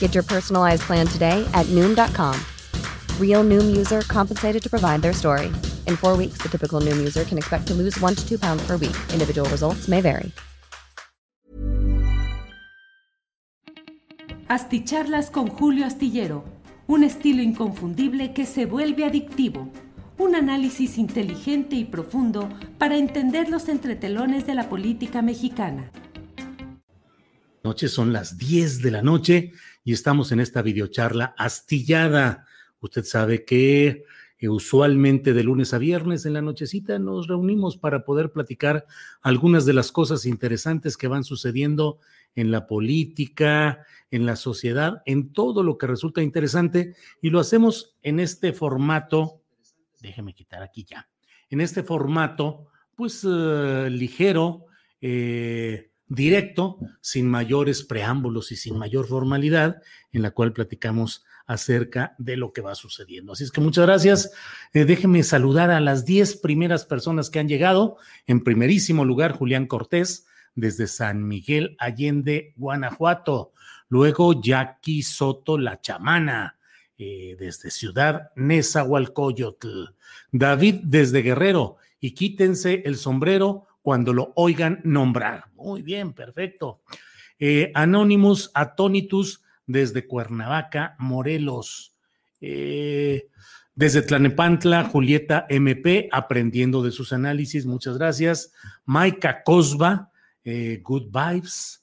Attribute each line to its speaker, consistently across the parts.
Speaker 1: Get your personalized plan today at Noom.com. Real Noom user compensated to provide their story. In four weeks, the typical Noom user can expect to lose one to two pounds per week. Individual results may vary.
Speaker 2: Asticharlas con Julio Astillero, un estilo inconfundible que se vuelve adictivo. Un análisis inteligente y profundo para entender los entretelones de la política mexicana.
Speaker 3: Noche son las 10 de la noche y estamos en esta videocharla astillada. Usted sabe que eh, usualmente de lunes a viernes en la nochecita nos reunimos para poder platicar algunas de las cosas interesantes que van sucediendo en la política, en la sociedad, en todo lo que resulta interesante y lo hacemos en este formato, déjeme quitar aquí ya, en este formato pues eh, ligero, eh, directo, sin mayores preámbulos y sin mayor formalidad, en la cual platicamos acerca de lo que va sucediendo. Así es que muchas gracias. Eh, déjenme saludar a las 10 primeras personas que han llegado. En primerísimo lugar, Julián Cortés, desde San Miguel Allende, Guanajuato. Luego, Jackie Soto La Chamana, eh, desde Ciudad Nezahualcóyotl. David, desde Guerrero. Y quítense el sombrero cuando lo oigan nombrar. Muy bien, perfecto. Eh, Anonymous Atonitus desde Cuernavaca, Morelos. Eh, desde Tlanepantla, Julieta MP, aprendiendo de sus análisis, muchas gracias. Maika Cosba, eh, Good Vibes.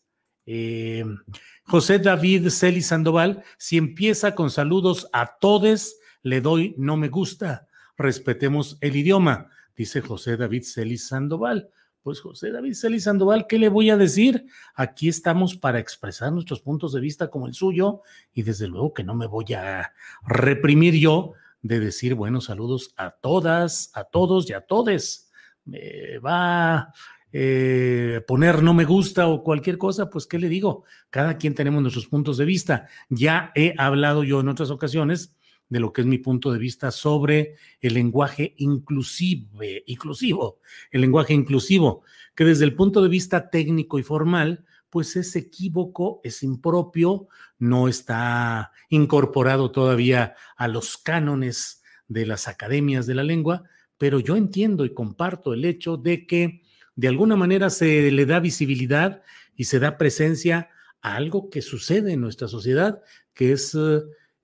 Speaker 3: José David Celi Sandoval, si empieza con saludos a todos, le doy no me gusta. Respetemos el idioma, dice José David Celis Sandoval. Pues José David Celis Sandoval, ¿qué le voy a decir? Aquí estamos para expresar nuestros puntos de vista como el suyo y desde luego que no me voy a reprimir yo de decir buenos saludos a todas, a todos y a todes. Me va a eh, poner no me gusta o cualquier cosa, pues ¿qué le digo? Cada quien tenemos nuestros puntos de vista. Ya he hablado yo en otras ocasiones de lo que es mi punto de vista sobre el lenguaje inclusive, inclusivo, el lenguaje inclusivo, que desde el punto de vista técnico y formal, pues es equívoco, es impropio, no está incorporado todavía a los cánones de las academias de la lengua, pero yo entiendo y comparto el hecho de que de alguna manera se le da visibilidad y se da presencia a algo que sucede en nuestra sociedad, que es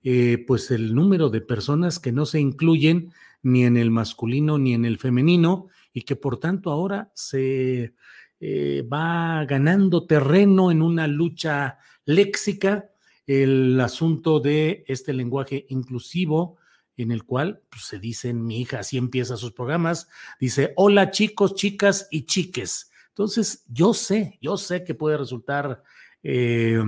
Speaker 3: eh, pues el número de personas que no se incluyen ni en el masculino ni en el femenino y que por tanto ahora se eh, va ganando terreno en una lucha léxica el asunto de este lenguaje inclusivo en el cual pues, se dice, mi hija así empieza sus programas, dice, hola chicos, chicas y chiques. Entonces, yo sé, yo sé que puede resultar eh,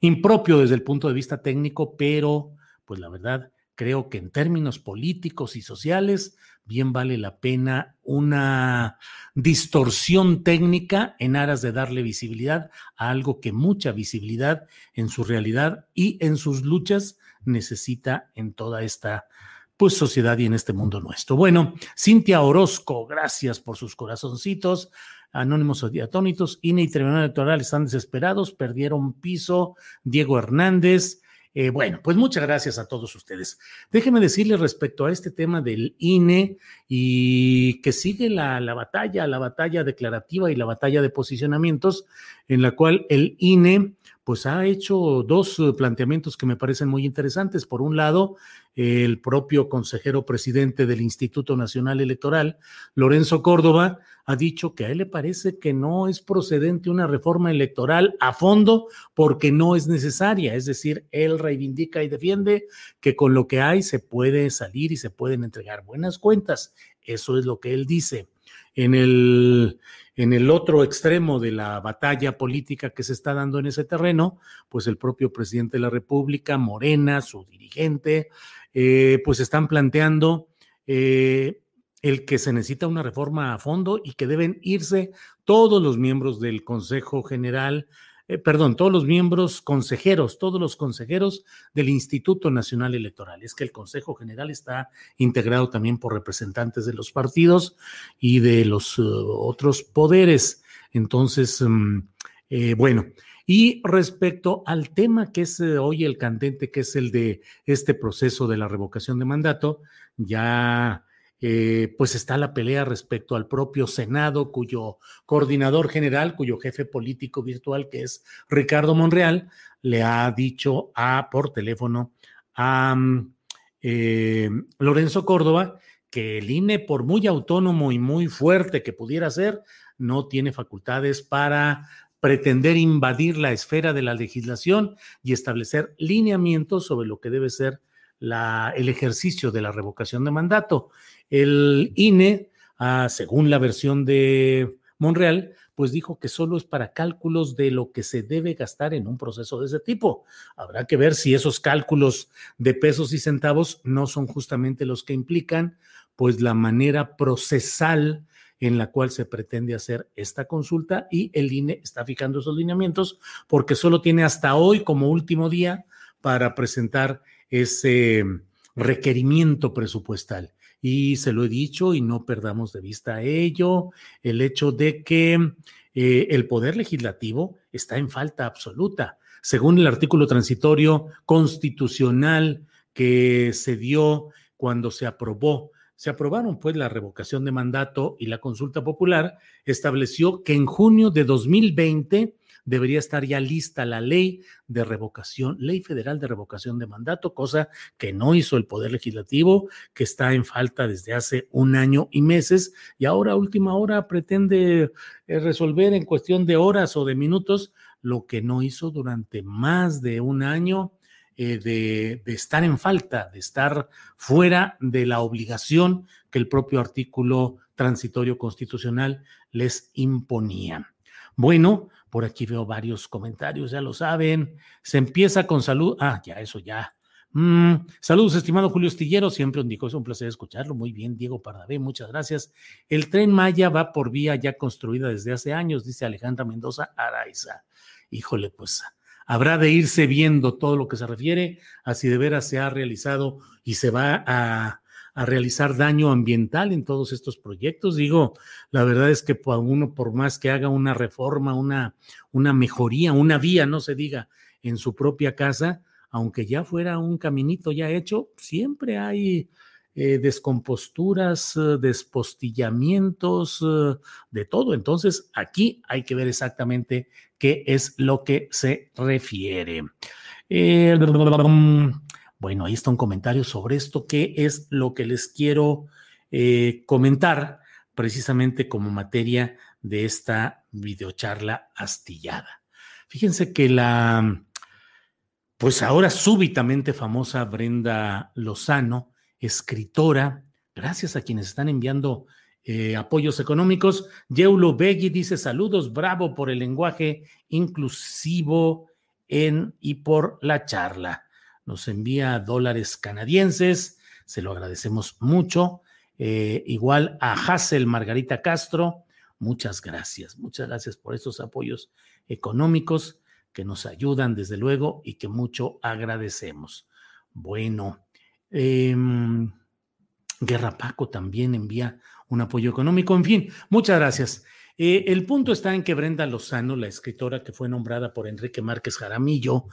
Speaker 3: impropio desde el punto de vista técnico, pero pues la verdad creo que en términos políticos y sociales bien vale la pena una distorsión técnica en aras de darle visibilidad a algo que mucha visibilidad en su realidad y en sus luchas necesita en toda esta pues sociedad y en este mundo nuestro. Bueno, Cintia Orozco, gracias por sus corazoncitos. Anónimos y Atónitos, INE y Tribunal Electoral están desesperados, perdieron piso. Diego Hernández, eh, bueno, pues muchas gracias a todos ustedes. Déjenme decirles respecto a este tema del INE y que sigue la, la, batalla, la batalla declarativa y la batalla de posicionamientos, en la cual el INE pues ha hecho dos eh, planteamientos que me parecen muy interesantes. Por un lado, el propio consejero presidente del Instituto Nacional Electoral, Lorenzo Córdoba, ha dicho que a él le parece que no es procedente una reforma electoral a fondo porque no es necesaria. Es decir, él reivindica y defiende que con lo que hay se puede salir y se pueden entregar buenas cuentas. Eso es lo que él dice. En el, en el otro extremo de la batalla política que se está dando en ese terreno, pues el propio presidente de la República, Morena, su dirigente, eh, pues están planteando eh, el que se necesita una reforma a fondo y que deben irse todos los miembros del Consejo General eh, perdón, todos los miembros consejeros, todos los consejeros del Instituto Nacional Electoral. Es que el Consejo General está integrado también por representantes de los partidos y de los uh, otros poderes. Entonces, mm, eh, bueno, y respecto al tema que es eh, hoy el candente, que es el de este proceso de la revocación de mandato, ya eh, pues está la pelea respecto al propio Senado, cuyo coordinador general, cuyo jefe político virtual, que es Ricardo Monreal, le ha dicho a, por teléfono a mm, eh, Lorenzo Córdoba que el INE, por muy autónomo y muy fuerte que pudiera ser, no tiene facultades para pretender invadir la esfera de la legislación y establecer lineamientos sobre lo que debe ser la, el ejercicio de la revocación de mandato. El INE, ah, según la versión de Monreal, pues dijo que solo es para cálculos de lo que se debe gastar en un proceso de ese tipo. Habrá que ver si esos cálculos de pesos y centavos no son justamente los que implican pues la manera procesal en la cual se pretende hacer esta consulta y el INE está fijando esos lineamientos porque solo tiene hasta hoy como último día para presentar ese requerimiento presupuestal y se lo he dicho y no perdamos de vista ello, el hecho de que eh, el poder legislativo está en falta absoluta. Según el artículo transitorio constitucional que se dio cuando se aprobó se aprobaron pues la revocación de mandato y la consulta popular, estableció que en junio de 2020 debería estar ya lista la ley de revocación, ley federal de revocación de mandato, cosa que no hizo el Poder Legislativo, que está en falta desde hace un año y meses, y ahora a última hora pretende eh, resolver en cuestión de horas o de minutos lo que no hizo durante más de un año. Eh, de, de, estar en falta, de estar fuera de la obligación que el propio artículo transitorio constitucional les imponía. Bueno, por aquí veo varios comentarios, ya lo saben. Se empieza con salud. Ah, ya, eso ya. Mm, saludos, estimado Julio Estillero. Siempre un dijo, es un placer escucharlo. Muy bien, Diego Pardavé, muchas gracias. El tren Maya va por vía ya construida desde hace años, dice Alejandra Mendoza Araiza. Híjole, pues habrá de irse viendo todo lo que se refiere a si de veras se ha realizado y se va a a realizar daño ambiental en todos estos proyectos. Digo, la verdad es que uno, por más que haga una reforma, una, una mejoría, una vía, no se diga, en su propia casa, aunque ya fuera un caminito ya hecho, siempre hay eh, descomposturas, eh, despostillamientos, eh, de todo. Entonces, aquí hay que ver exactamente qué es lo que se refiere. Bueno, ahí está un comentario sobre esto, qué es lo que les quiero eh, comentar precisamente como materia de esta videocharla astillada. Fíjense que la, pues ahora súbitamente famosa Brenda Lozano, escritora, gracias a quienes están enviando eh, apoyos económicos. Yeulo Begui dice saludos, bravo por el lenguaje inclusivo en y por la charla nos envía dólares canadienses, se lo agradecemos mucho. Eh, igual a Hassel Margarita Castro, muchas gracias, muchas gracias por estos apoyos económicos que nos ayudan desde luego y que mucho agradecemos. Bueno, em, Guerra Paco también envía un apoyo económico. En fin, muchas gracias. Eh, el punto está en que Brenda Lozano, la escritora que fue nombrada por Enrique Márquez Jaramillo,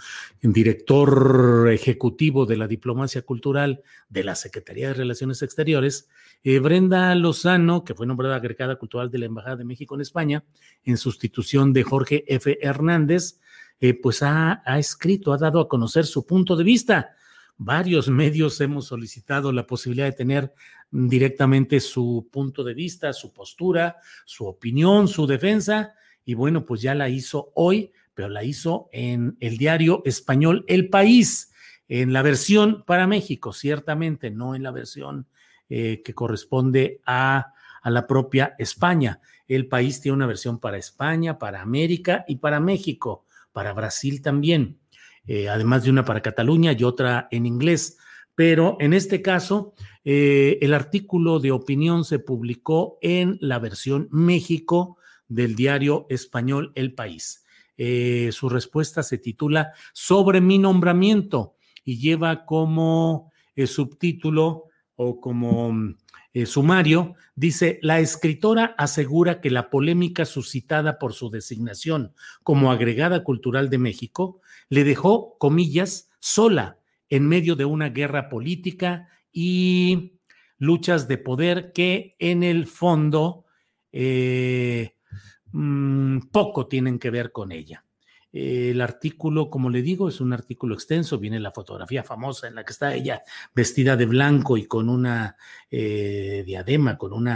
Speaker 3: director ejecutivo de la diplomacia cultural de la Secretaría de Relaciones Exteriores, eh, Brenda Lozano, que fue nombrada agregada cultural de la Embajada de México en España, en sustitución de Jorge F. Hernández, eh, pues ha, ha escrito, ha dado a conocer su punto de vista. Varios medios hemos solicitado la posibilidad de tener directamente su punto de vista, su postura, su opinión, su defensa, y bueno, pues ya la hizo hoy, pero la hizo en el diario español El País, en la versión para México, ciertamente, no en la versión eh, que corresponde a, a la propia España. El País tiene una versión para España, para América y para México, para Brasil también, eh, además de una para Cataluña y otra en inglés. Pero en este caso, eh, el artículo de opinión se publicó en la versión México del diario español El País. Eh, su respuesta se titula Sobre mi nombramiento y lleva como eh, subtítulo o como eh, sumario, dice, la escritora asegura que la polémica suscitada por su designación como agregada cultural de México le dejó, comillas, sola en medio de una guerra política y luchas de poder que en el fondo eh, mmm, poco tienen que ver con ella. El artículo, como le digo, es un artículo extenso, viene la fotografía famosa en la que está ella vestida de blanco y con una eh, diadema, con un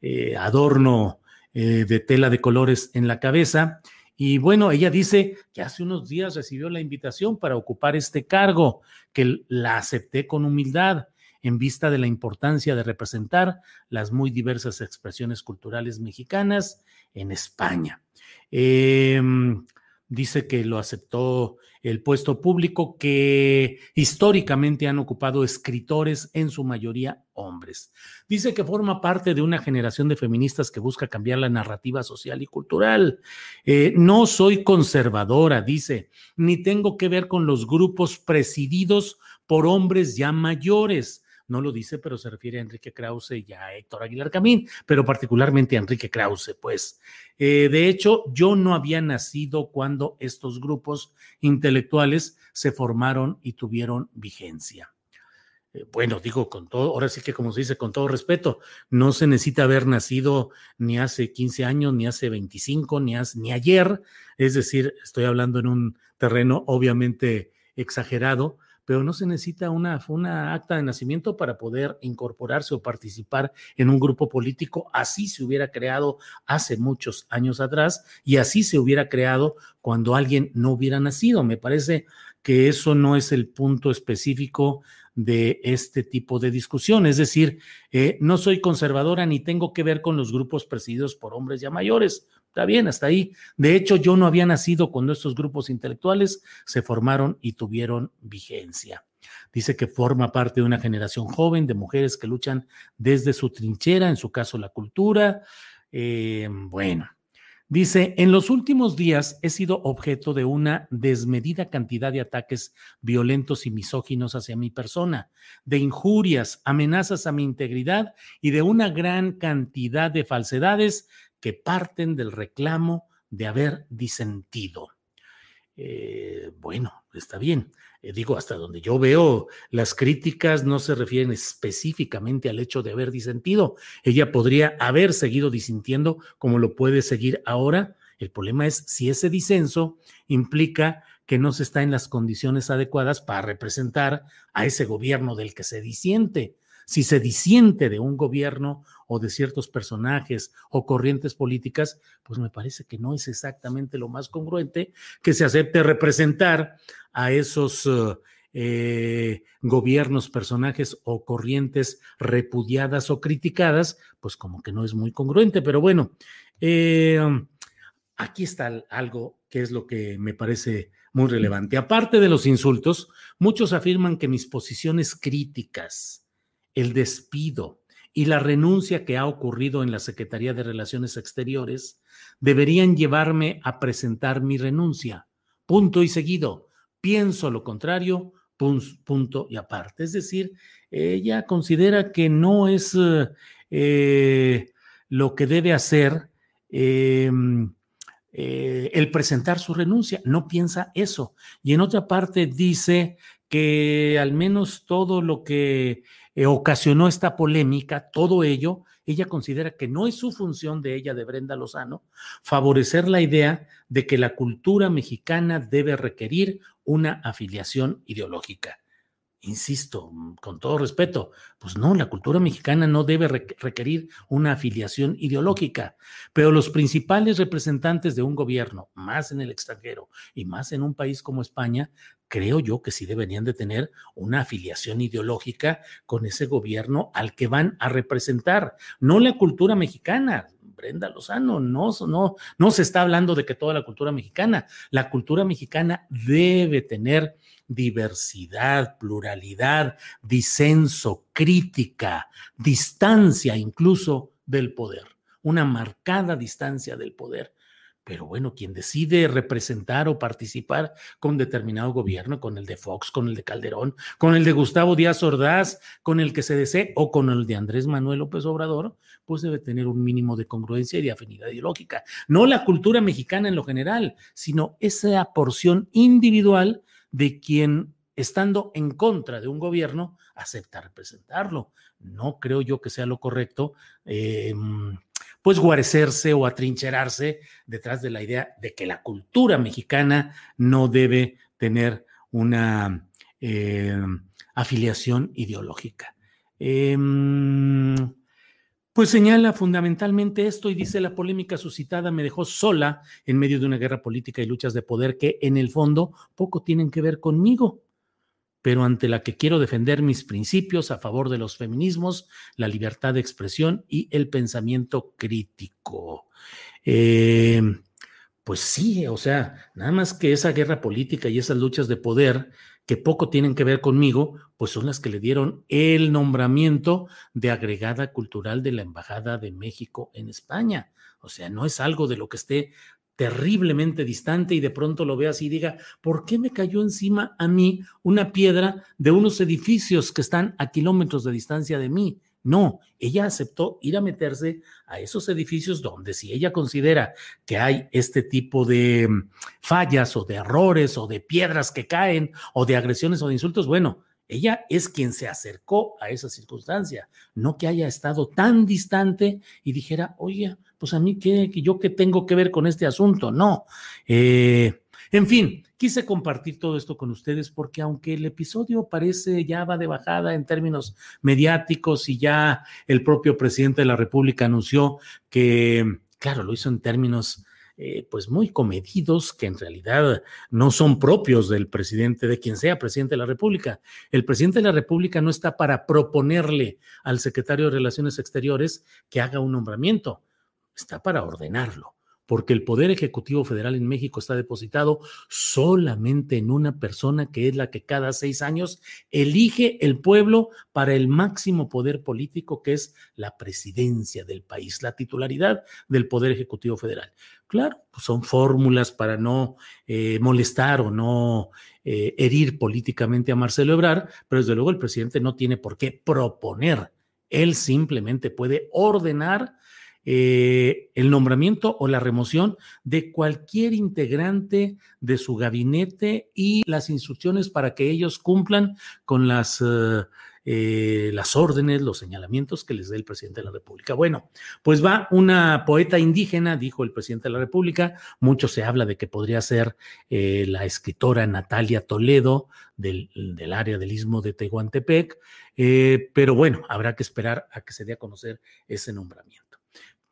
Speaker 3: eh, adorno de tela de colores en la cabeza. Y bueno, ella dice que hace unos días recibió la invitación para ocupar este cargo, que la acepté con humildad en vista de la importancia de representar las muy diversas expresiones culturales mexicanas en España. Eh, dice que lo aceptó el puesto público que históricamente han ocupado escritores, en su mayoría hombres. Dice que forma parte de una generación de feministas que busca cambiar la narrativa social y cultural. Eh, no soy conservadora, dice, ni tengo que ver con los grupos presididos por hombres ya mayores no lo dice, pero se refiere a Enrique Krause y a Héctor Aguilar Camín, pero particularmente a Enrique Krause, pues. Eh, de hecho, yo no había nacido cuando estos grupos intelectuales se formaron y tuvieron vigencia. Eh, bueno, digo con todo, ahora sí que como se dice, con todo respeto, no se necesita haber nacido ni hace 15 años, ni hace 25, ni, ni ayer, es decir, estoy hablando en un terreno obviamente exagerado, pero no se necesita una, una acta de nacimiento para poder incorporarse o participar en un grupo político. Así se hubiera creado hace muchos años atrás y así se hubiera creado cuando alguien no hubiera nacido. Me parece que eso no es el punto específico de este tipo de discusión. Es decir, eh, no soy conservadora ni tengo que ver con los grupos presididos por hombres ya mayores. Está bien, hasta ahí. De hecho, yo no había nacido cuando estos grupos intelectuales se formaron y tuvieron vigencia. Dice que forma parte de una generación joven de mujeres que luchan desde su trinchera, en su caso la cultura. Eh, bueno, dice, en los últimos días he sido objeto de una desmedida cantidad de ataques violentos y misóginos hacia mi persona, de injurias, amenazas a mi integridad y de una gran cantidad de falsedades que parten del reclamo de haber disentido. Eh, bueno, está bien. Eh, digo, hasta donde yo veo, las críticas no se refieren específicamente al hecho de haber disentido. Ella podría haber seguido disintiendo como lo puede seguir ahora. El problema es si ese disenso implica que no se está en las condiciones adecuadas para representar a ese gobierno del que se disiente si se disiente de un gobierno o de ciertos personajes o corrientes políticas, pues me parece que no es exactamente lo más congruente que se acepte representar a esos eh, gobiernos, personajes o corrientes repudiadas o criticadas, pues como que no es muy congruente, pero bueno, eh, aquí está algo que es lo que me parece muy relevante. Aparte de los insultos, muchos afirman que mis posiciones críticas, el despido y la renuncia que ha ocurrido en la Secretaría de Relaciones Exteriores deberían llevarme a presentar mi renuncia. Punto y seguido. Pienso lo contrario, punto y aparte. Es decir, ella considera que no es eh, lo que debe hacer em, eh, el presentar su renuncia. No piensa eso. Y en otra parte dice que al menos todo lo que eh, ocasionó esta polémica, todo ello, ella considera que no es su función de ella, de Brenda Lozano, favorecer la idea de que la cultura mexicana debe requerir una afiliación ideológica insisto, mm, con todo respeto, pues no, la cultura mexicana no debe requerir una afiliación ideológica, pero los principales representantes de un gobierno, más en el extranjero y más en un país como España, creo yo que sí deberían de tener una afiliación ideológica con ese gobierno al que van a representar, no la cultura mexicana. Brenda Lozano, no, no, no se está hablando de que toda la cultura mexicana, la cultura mexicana debe tener diversidad, pluralidad, disenso, crítica, distancia incluso del poder, una marcada distancia del poder. Pero bueno, quien decide representar o participar con determinado gobierno, con el de Fox, con el de Calderón, con el de Gustavo Díaz Ordaz, con el que se desee o con el de Andrés Manuel López Obrador, pues debe tener un mínimo de congruencia y de afinidad ideológica. No la cultura mexicana en lo general, sino esa porción individual de quien, estando en contra de un gobierno, acepta representarlo. No creo yo que sea lo correcto. Eh, pues guarecerse o atrincherarse detrás de la idea de que la cultura mexicana no debe tener una eh, afiliación ideológica. Em, pues señala fundamentalmente esto y dice la polémica suscitada me dejó sola en medio de una guerra política y luchas de poder que en el fondo poco tienen que ver conmigo, pero ante la que quiero defender mis principios a favor de los feminismos, la libertad de expresión y el pensamiento crítico. Eh, pues sí, o sea, nada más que esa guerra política y esas luchas de poder que poco tienen que ver conmigo, pues son las que le dieron el nombramiento de agregada cultural de la Embajada de México en España. O sea, no es algo de lo que esté terriblemente distante y de pronto lo veas y diga, ¿por qué me cayó encima a mí una piedra de unos edificios que están a kilómetros de distancia de mí? No, ella aceptó ir a meterse a esos edificios donde si ella considera que hay este tipo de mm, fallas o de errores o de piedras que caen o de agresiones o de insultos, bueno, ella es quien se acercó a esa circunstancia, no que haya estado tan distante y dijera, oye, pues a mí qué, yo qué tengo que ver con este asunto, no. Eh, en fin, quise compartir todo esto con ustedes porque aunque el episodio parece ya va de bajada en términos mediáticos y ya el propio presidente de la República anunció que, claro, lo hizo en términos eh, pues muy comedidos que en realidad no son propios del presidente, de quien sea presidente de la República. El presidente de la República no está para proponerle al secretario de Relaciones Exteriores que haga un nombramiento, está para ordenarlo porque el Poder Ejecutivo Federal en México está depositado solamente en una persona que es la que cada seis años elige el pueblo para el máximo poder político que es la presidencia del país, la titularidad del Poder Ejecutivo Federal. Claro, pues son fórmulas para no eh, molestar o no eh, herir políticamente a Marcelo Ebrard, pero desde luego el presidente no tiene por qué proponer. Él simplemente puede ordenar eh, el nombramiento o la remoción de cualquier integrante de su gabinete y las instrucciones para que ellos cumplan con las... Eh, eh, las órdenes, los señalamientos que les dé el presidente de la República. Bueno, pues va una poeta indígena, dijo el presidente de la República. Mucho se habla de que podría ser la escritora Natalia Toledo del, del, área del istmo de Tehuantepec, pero bueno, habrá que esperar a que se dé a conocer ese nombramiento.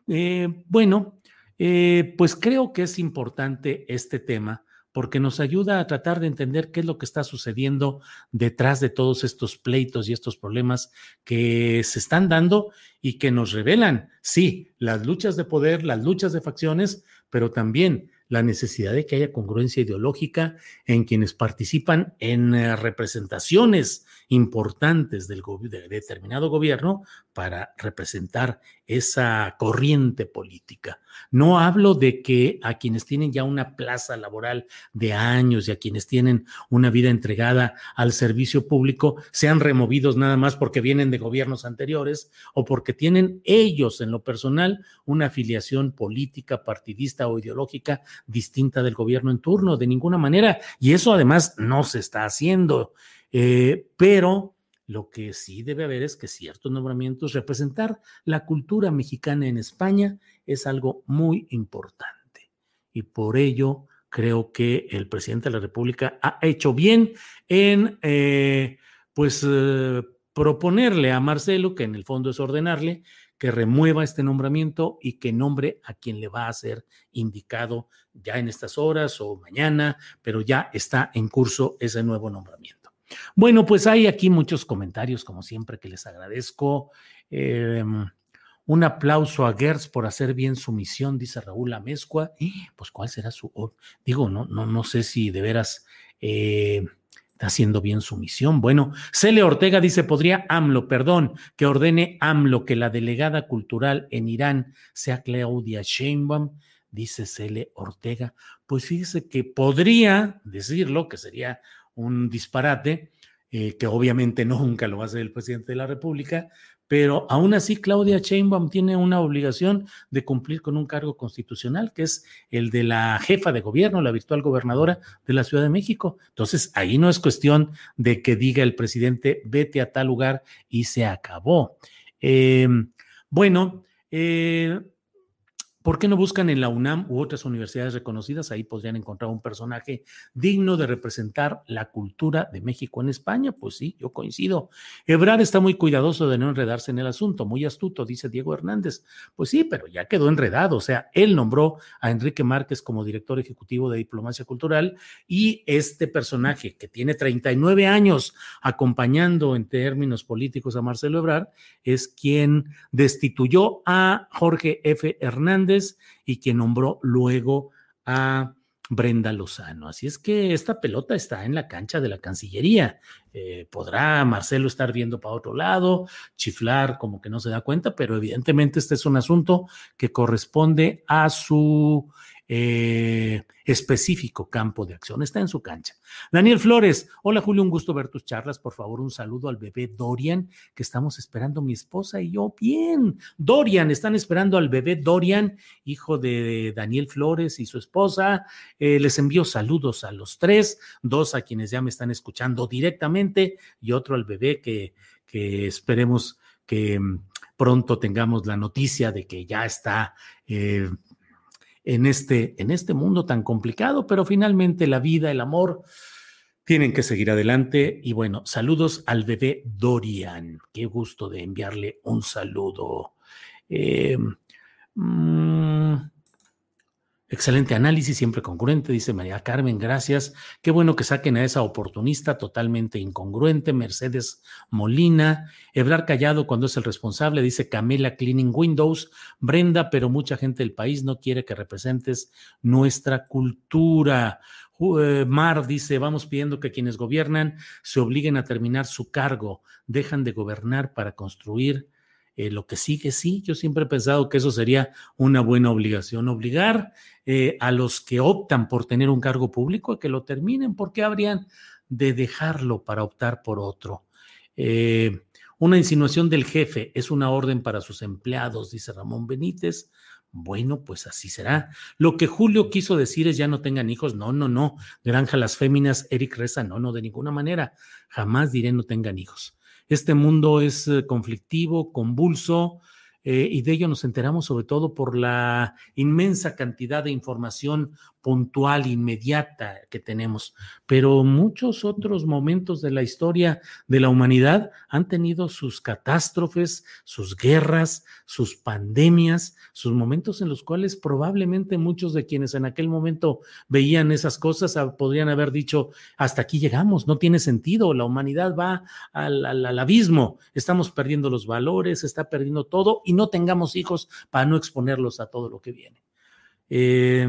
Speaker 3: Eh, bueno, eh, pues creo que es importante este tema porque nos ayuda a tratar de entender qué es lo que está sucediendo detrás de todos estos pleitos y estos problemas que se están dando y que nos revelan, sí, las luchas de poder, las luchas de facciones, pero también la necesidad de que haya congruencia ideológica en quienes participan en eh, representaciones importantes del de determinado gobierno para representar esa corriente política. No hablo de que a quienes tienen ya una plaza laboral de años y a quienes tienen una vida entregada al servicio público sean removidos nada más porque vienen de gobiernos anteriores o porque tienen ellos en lo personal una afiliación política, partidista o ideológica distinta del gobierno en turno, de ninguna manera. Y eso además no se está haciendo. Eh, pero Lo que sí debe haber es que ciertos nombramientos, representar la cultura mexicana en España es algo muy importante. Y por ello creo que el presidente de la República ha hecho bien en, eh, pues, eh, proponerle a Marcelo, que en el fondo es ordenarle, que remueva este nombramiento y que nombre a quien le va a ser indicado ya en estas horas o mañana, pero ya está en curso ese nuevo nombramiento. Bueno, pues hay aquí muchos comentarios, como siempre, que les agradezco. Em, un aplauso a Gertz por hacer bien su misión, dice Raúl Amezcua. Pues, ¿cuál será su? Digo, no, no, no sé si de veras eh, está haciendo bien su misión. Bueno, Cele Ortega dice: podría AMLO, perdón, que ordene AMLO que la delegada cultural en Irán sea Claudia Sheinbaum dice Cele Ortega. Pues fíjese que podría decirlo, que sería un disparate, eh, que obviamente nunca lo va a hacer el presidente de la República, pero aún así Claudia Sheinbaum tiene una obligación de cumplir con un cargo constitucional, que es el de la jefa de gobierno, la virtual gobernadora de la Ciudad de México. Entonces, ahí no es cuestión de que diga el presidente, vete a tal lugar y se acabó. Em, bueno, eh, ¿Por qué no buscan en la UNAM u otras universidades reconocidas? Ahí podrían encontrar un personaje digno de representar la cultura de México en España. Pues sí, yo coincido. Ebrard está muy cuidadoso de no enredarse en el asunto, muy astuto, dice Diego Hernández. Pues sí, pero ya quedó enredado. O sea, él nombró a Enrique Márquez como director ejecutivo de diplomacia cultural y este personaje que tiene 39 años acompañando en términos políticos a Marcelo Ebrard es quien destituyó a Jorge F. Hernández y quien nombró luego a Brenda Lozano. Así es que esta pelota está en la cancha de la Cancillería. Eh, podrá Marcelo estar viendo para otro lado, chiflar como que no se da cuenta, pero evidentemente este es un asunto que corresponde a su eh, específico campo de acción. Está en su cancha. Daniel Flores, hola Julio, un gusto ver tus charlas. Por favor, un saludo al bebé Dorian, que estamos esperando mi esposa y yo. Bien, Dorian, están esperando al bebé Dorian, hijo de Daniel Flores y su esposa. Eh, les envío saludos a los tres, dos a quienes ya me están escuchando directamente y otro al bebé que, que esperemos que mm, pronto tengamos la noticia de que ya está eh, en este, en este mundo tan complicado, pero finalmente la vida, el amor, tienen que seguir adelante. Y bueno, saludos al bebé Dorian. Qué gusto de enviarle un saludo. Eh, mm, Excelente análisis, siempre congruente, dice María Carmen, gracias. Qué bueno que saquen a esa oportunista totalmente incongruente, Mercedes Molina. Ebrar Callado cuando es el responsable, dice Camila Cleaning Windows. Brenda, pero mucha gente del país no quiere que representes nuestra cultura. Eh, Mar dice, vamos pidiendo que quienes gobiernan se obliguen a terminar su cargo, dejan de gobernar para construir eh, lo que sigue, sí, yo siempre he pensado que eso sería una buena obligación, obligar eh, a los que optan por tener un cargo público a que lo terminen, porque habrían de dejarlo para optar por otro. Eh, una insinuación del jefe es una orden para sus empleados, dice Ramón Benítez. Bueno, pues así será. Lo que Julio quiso decir es ya no tengan hijos. No, no, no. Granja las féminas, Eric Reza, no, no, de ninguna manera. Jamás diré no tengan hijos. Este mundo es eh, conflictivo, convulso, eh, y de ello nos enteramos sobre todo por la inmensa cantidad de información puntual, inmediata que tenemos, pero muchos otros momentos de la historia de la humanidad han tenido sus catástrofes, sus guerras, sus pandemias, sus momentos en los cuales probablemente muchos de quienes en aquel momento veían esas cosas podrían haber dicho, hasta aquí llegamos, no tiene sentido, la humanidad va al, al abismo, estamos perdiendo los valores, está perdiendo todo y no tengamos hijos para no exponerlos a todo lo que viene. Eh,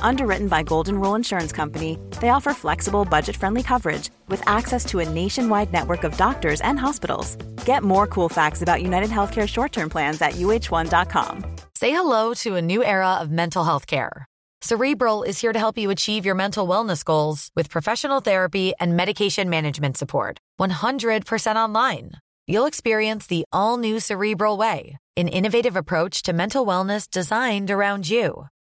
Speaker 4: Underwritten by Golden Rule Insurance Company, they offer flexible, budget friendly coverage with access to a nationwide network of doctors and hospitals. Get more cool facts about United Healthcare short term plans at uh1.com.
Speaker 5: Say hello to a new era of mental health care. Cerebral is here to help you achieve your mental wellness goals with professional therapy and medication management support. 100% online. You'll experience the all new Cerebral Way, an innovative approach to mental wellness designed around you.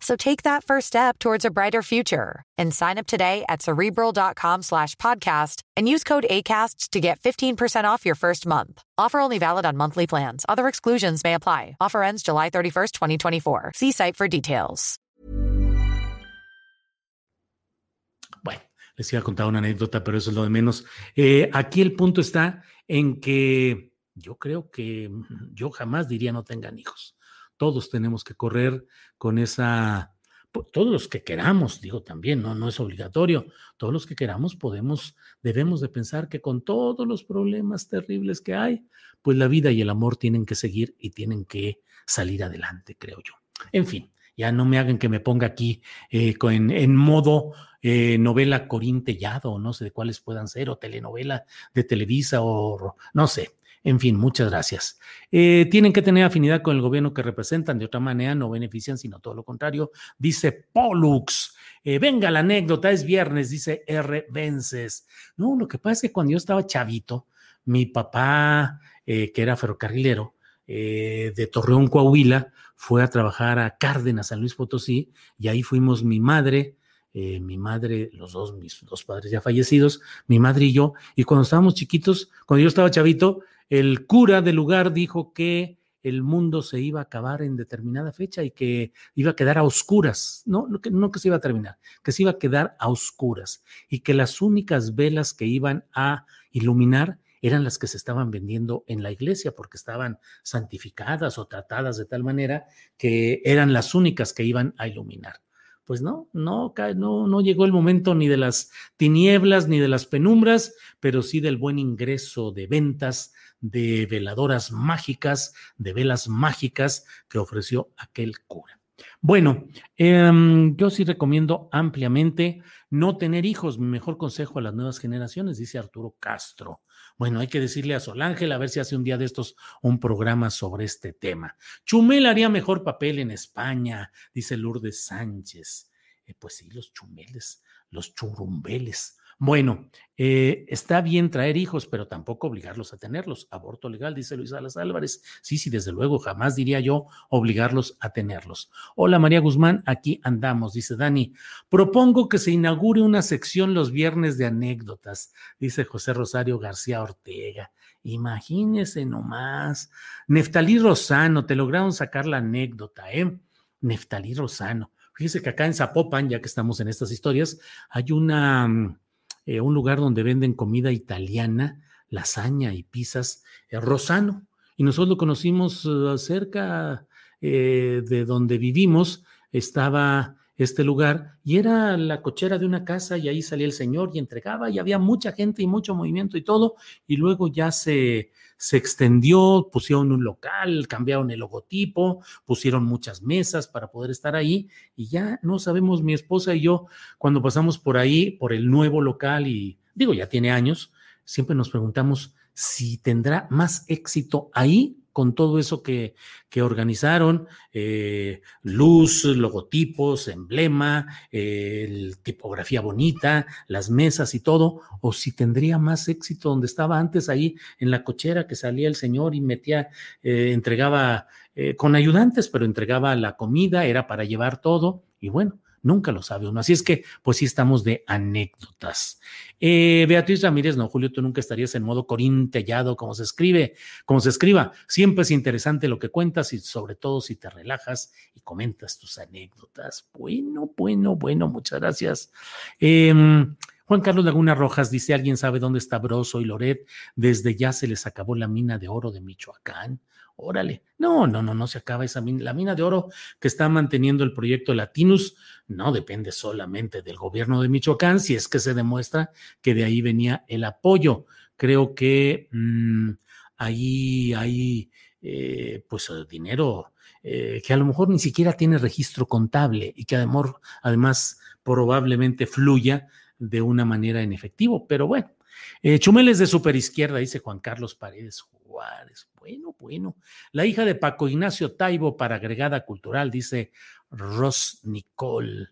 Speaker 5: So take that first step towards a brighter future and sign up today at cerebral.com slash podcast and use code ACasts to get 15% off your first month. Offer only valid on monthly plans. Other exclusions may apply. Offer ends July 31st, 2024. See site for details.
Speaker 3: Bueno, les iba a contar una anécdota, pero eso es lo de menos. Eh, aquí el punto está en que yo creo que yo jamás diría no tengan hijos. Todos tenemos que correr con esa, todos los que queramos, digo también, no, no es obligatorio, todos los que queramos podemos, debemos de pensar que con todos los problemas terribles que hay, pues la vida y el amor tienen que seguir y tienen que salir adelante, creo yo. En fin, ya no me hagan que me ponga aquí eh, en, modo eh, novela corintellado, no sé de cuáles puedan ser, o telenovela de Televisa, o no sé. En fin, muchas gracias. Eh, tienen que tener afinidad con el gobierno que representan, de otra manera no benefician, sino todo lo contrario, dice Pollux. Eh, venga la anécdota, es viernes, dice R. Vences. No, lo que pasa es que cuando yo estaba chavito, mi papá, eh, que era ferrocarrilero, eh, de Torreón, Coahuila, fue a trabajar a Cárdenas, San Luis Potosí, y ahí fuimos mi madre, mi madre, los dos, mis dos padres ya fallecidos, mi madre y yo, y cuando estábamos chiquitos, cuando yo estaba chavito, el cura del lugar dijo que el mundo se iba a acabar en determinada fecha y que iba a quedar a oscuras, no, no, que, se iba a terminar, que se iba a quedar a oscuras y que las únicas velas que iban a iluminar eran las que se estaban vendiendo en la iglesia porque estaban santificadas o tratadas de tal manera que eran las únicas que iban a iluminar. Pues no, no, no, no llegó el momento ni de las tinieblas ni de las penumbras, pero sí del buen ingreso de ventas de veladoras mágicas, de velas mágicas que ofreció aquel cura. Bueno, eh, yo sí recomiendo ampliamente no tener hijos. Mi mejor consejo a las nuevas generaciones, dice Arturo Castro. Bueno, hay que decirle a Sol Ángel a ver si hace un día de estos un programa sobre este tema. Chumel haría mejor papel en España, dice Lourdes Sánchez. Eh, pues sí, los chumeles, los churumbeles. Bueno, eh, está bien traer hijos, pero tampoco obligarlos a tenerlos. Aborto legal, dice Luis Salas Álvarez. Sí, sí, desde luego, jamás diría yo obligarlos a tenerlos. Hola María Guzmán, aquí andamos, dice Dani. Propongo que se inaugure una sección los viernes de anécdotas, dice José Rosario García Ortega. Imagínese nomás. Neftalí Rosano, te lograron sacar la anécdota, ¿eh? Neftalí Rosano. Fíjese que acá en Zapopan, ya que estamos en estas historias, hay una mm, eh, un lugar donde venden comida italiana, lasaña y pizzas, eh, Rosano. Y nosotros lo conocimos uh, cerca eh, de donde vivimos, estaba este lugar y era la cochera de una casa y ahí salía el señor y entregaba y había mucha gente y mucho movimiento y todo y luego ya se, se extendió, pusieron un local, cambiaron el logotipo, pusieron muchas mesas para poder estar ahí y ya no sabemos mi esposa y yo cuando pasamos por ahí, por el nuevo local y digo, ya tiene años, siempre nos preguntamos si tendrá más éxito ahí con todo eso que, que organizaron, eh, luz, logotipos, emblema, eh, tipografía bonita, las mesas y todo, o si tendría más éxito donde estaba antes ahí en la cochera que salía el señor y metía, eh, entregaba con ayudantes, pero entregaba la comida, era para llevar todo, y bueno, Nunca lo sabe uno. Así es que, pues sí, estamos de anécdotas. Eh, Beatriz Ramírez, no, Julio, tú nunca estarías en modo corintellado, como se escribe, como se escriba. Siempre es interesante lo que cuentas y sobre todo si te relajas y comentas tus anécdotas. Bueno, bueno, bueno, muchas gracias. Em, Juan Carlos Laguna Rojas dice: ¿Alguien sabe dónde está Broso y Loret? Desde ya se les acabó la mina de oro de Michoacán. Órale, no, no, no, no se acaba esa mina. La mina de oro que está manteniendo el proyecto Latinus no depende solamente del gobierno de Michoacán, si es que se demuestra que de ahí venía el apoyo. Creo que mmm, ahí hay eh, pues dinero eh, que a lo mejor ni siquiera tiene registro contable y que además, además probablemente fluya de una manera en efectivo. Pero bueno, eh, Chumeles de superizquierda, dice Juan Carlos Paredes Juárez. Bueno, bueno. La hija de Paco Ignacio Taibo para agregada cultural, dice Ros Nicole.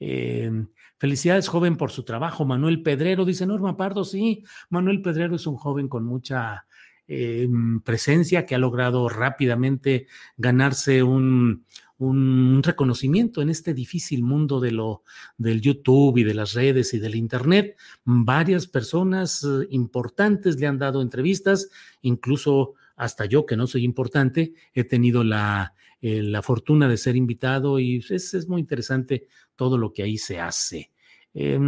Speaker 3: Em, felicidades, joven, por su trabajo. Manuel Pedrero, dice Norma Pardo, sí, Manuel Pedrero es un joven con mucha em, presencia que ha logrado rápidamente ganarse un, un reconocimiento en este difícil mundo de lo del YouTube y de las redes y del internet. Varias personas eh, importantes le han dado entrevistas, incluso hasta yo que no soy importante, he tenido la, eh, la fortuna de ser invitado y es, es, muy interesante todo lo que ahí se hace. Eh,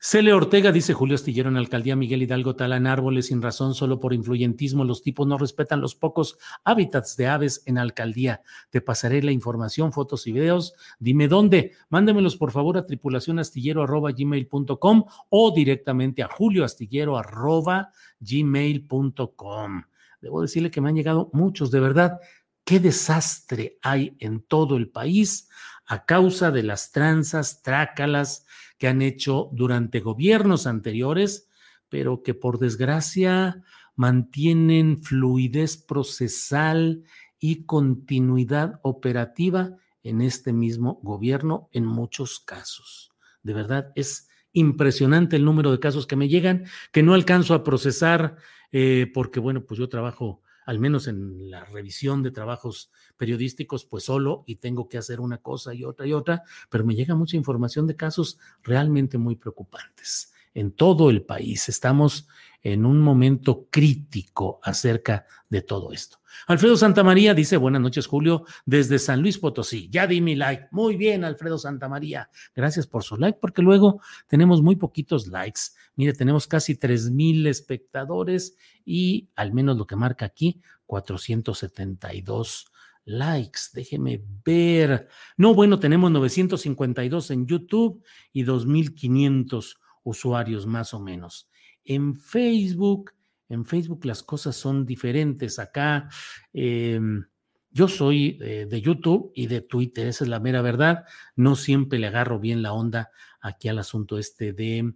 Speaker 3: Cele Ortega, dice Julio Astillero en Alcaldía Miguel Hidalgo, talan árboles sin razón solo por influyentismo. Los tipos no respetan los pocos hábitats de aves en alcaldía. Te pasaré la información, fotos y videos. Dime dónde. Mándemelos por favor a tripulacionastillero.gmail.com o directamente a julioastillero.gmail.com. Debo decirle que me han llegado muchos, de verdad. ¿Qué desastre hay en todo el país a causa de las tranzas, trácalas, que han hecho durante gobiernos anteriores, pero que por desgracia mantienen fluidez procesal y continuidad operativa en este mismo gobierno en muchos casos. De verdad, es impresionante el número de casos que me llegan, que no alcanzo a procesar, eh, porque bueno, pues yo trabajo al menos en la revisión de trabajos periodísticos, pues solo y tengo que hacer una cosa y otra y otra, pero me llega mucha información de casos realmente muy preocupantes. En todo el país estamos en un momento crítico acerca de todo esto. Alfredo Santamaría dice, buenas noches Julio, desde San Luis Potosí. Ya di mi like. Muy bien, Alfredo Santamaría. Gracias por su like, porque luego tenemos muy poquitos likes. Mire, tenemos casi tres mil espectadores y al menos lo que marca aquí, 472 likes. Déjeme ver. No, bueno, tenemos 952 en YouTube y 2500 usuarios más o menos. En Facebook, en Facebook las cosas son diferentes. Acá em, yo soy eh, de YouTube y de Twitter, esa es la mera verdad. No siempre le agarro bien la onda aquí al asunto este de...